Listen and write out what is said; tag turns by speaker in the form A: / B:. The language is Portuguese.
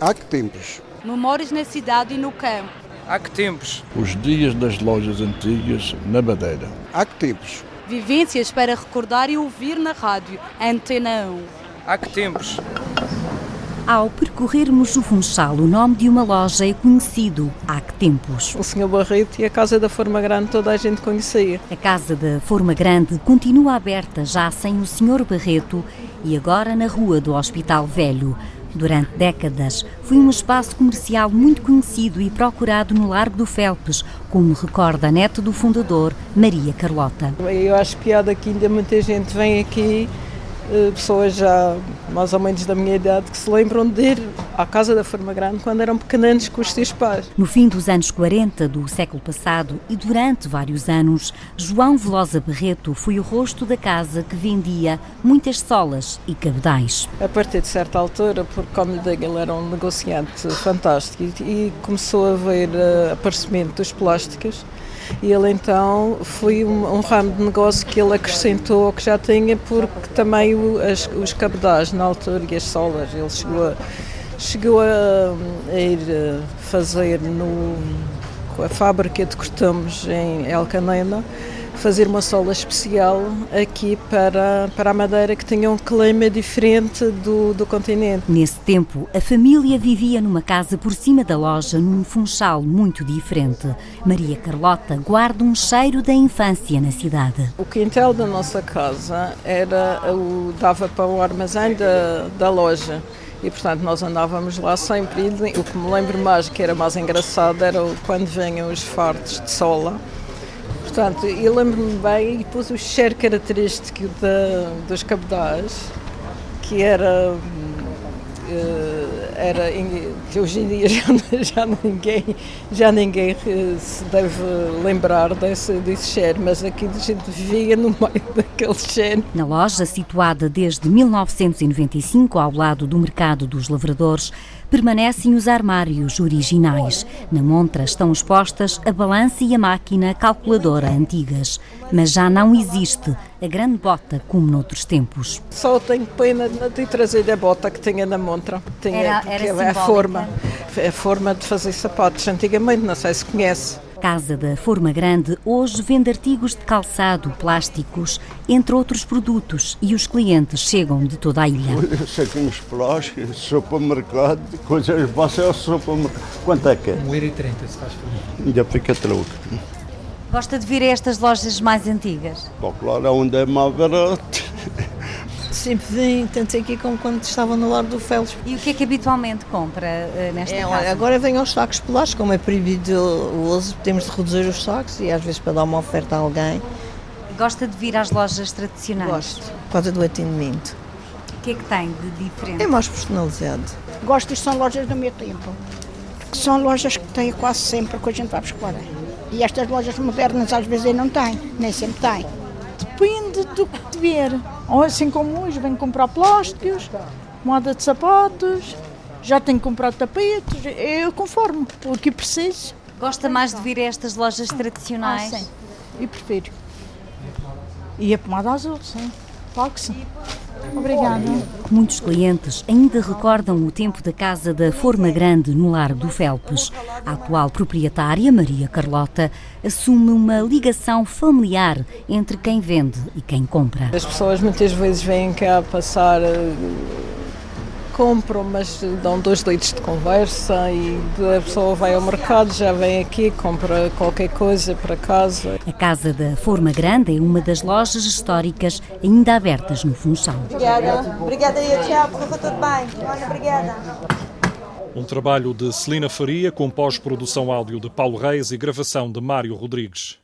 A: Há que tempos?
B: Memórias na cidade e no campo.
C: Há que tempos?
D: Os dias das lojas antigas na Madeira.
A: Há que tempos?
B: Vivências para recordar e ouvir na rádio. Antena 1.
C: Há que tempos?
E: Ao percorrermos o Funchal, o nome de uma loja é conhecido há que tempos.
F: O Sr. Barreto e a Casa da Forma Grande toda a gente conhecia.
E: A Casa da Forma Grande continua aberta já sem o Sr. Barreto e agora na Rua do Hospital Velho. Durante décadas, foi um espaço comercial muito conhecido e procurado no Largo do Felpes, como recorda a neta do fundador, Maria Carlota.
F: Eu acho piada que ainda muita gente vem aqui pessoas já mais ou menos da minha idade que se lembram de ir à Casa da Forma Grande quando eram pequeninos com os seus pais.
E: No fim dos anos 40 do século passado e durante vários anos, João Velosa Barreto foi o rosto da casa que vendia muitas solas e cabedais.
F: A partir de certa altura, porque como lhe digo, ele era um negociante fantástico e começou a ver eh, aparecimento dos plásticos e ele então foi um, um, ramo de negócio que ele acrescentou ao que já tinha, porque também o, as, os cabedais na altura e as solas, ele chegou a, chegou a, a ir fazer no, a fábrica de cortamos em El Canena fazer uma sola especial aqui para, para a Madeira, que tinha um clima diferente do, do continente.
E: Nesse tempo, a família vivia numa casa por cima da loja, num funchal muito diferente. Maria Carlota guarda um cheiro da infância na cidade.
F: O quintal da nossa casa era o, dava para o armazém da, da loja e portanto nós andávamos lá sempre. O que me lembro mais que era mais engraçado era quando vinham os fartos de sola Portanto, eu lembro-me bem e depois o cheiro característico da, dos cabedais, que era, uh, era que hoje em dia já, já, ninguém, já ninguém se deve lembrar desse, desse cheiro, mas aqui a gente vivia no meio daquele cheiro.
E: Na loja, situada desde 1995 ao lado do Mercado dos Lavradores, permanecem os armários originais. Na montra estão expostas a balança e a máquina calculadora antigas. Mas já não existe a grande bota como noutros tempos.
F: Só tenho pena de trazer a bota que tinha na montra. Tinha,
E: era, era
F: é a forma, a forma de fazer sapatos antigamente, não sei se conhece.
E: Casa da Forma Grande hoje vende artigos de calçado, plásticos, entre outros produtos, e os clientes chegam de toda a ilha.
D: Saquinhos plásticos, sopa mercado, coisas vossas, sopa mercado. Quanto é que é?
C: 1,30€ se faz favor.
D: Ainda fica troco.
E: Gosta de vir a estas lojas mais antigas?
D: Bom, claro, é onde é mais barato
G: sempre vim, tanto aqui como quando estava no Largo do Felos.
E: E o que é que habitualmente compra uh, nesta é, casa?
G: Agora vem aos sacos polares, como é proibido o uso, temos de reduzir os sacos e às vezes para dar uma oferta a alguém.
E: Gosta de vir às lojas tradicionais?
G: Gosto, por causa do atendimento.
E: O que é que tem de diferente?
G: É mais personalizado.
H: Gosto são lojas do meu tempo, que são lojas que têm quase sempre que a gente vai buscar. E estas lojas modernas às vezes não têm, nem sempre têm.
I: Depende do que tiver. Ou assim como hoje, venho comprar plásticos, moda de sapatos, já tenho comprado tapetes, eu conformo o que preciso.
E: Gosta mais de vir a estas lojas tradicionais?
I: Ah, sim, e prefiro. E a pomada azul, sim. Que sim. Obrigada.
E: Muitos clientes ainda recordam o tempo da casa da Forma Grande no Lar do Felpes. A atual proprietária, Maria Carlota, assume uma ligação familiar entre quem vende e quem compra.
F: As pessoas muitas vezes vêm cá passar compram, mas dão dois litros de conversa e a pessoa vai ao mercado, já vem aqui, compra qualquer coisa para casa.
E: A Casa da Forma Grande é uma das lojas históricas ainda abertas no Funchal.
J: Obrigada. Obrigada e tchau, correu tudo bem. Olha, obrigada.
K: Um trabalho de Celina Faria com pós-produção áudio de Paulo Reis e gravação de Mário Rodrigues.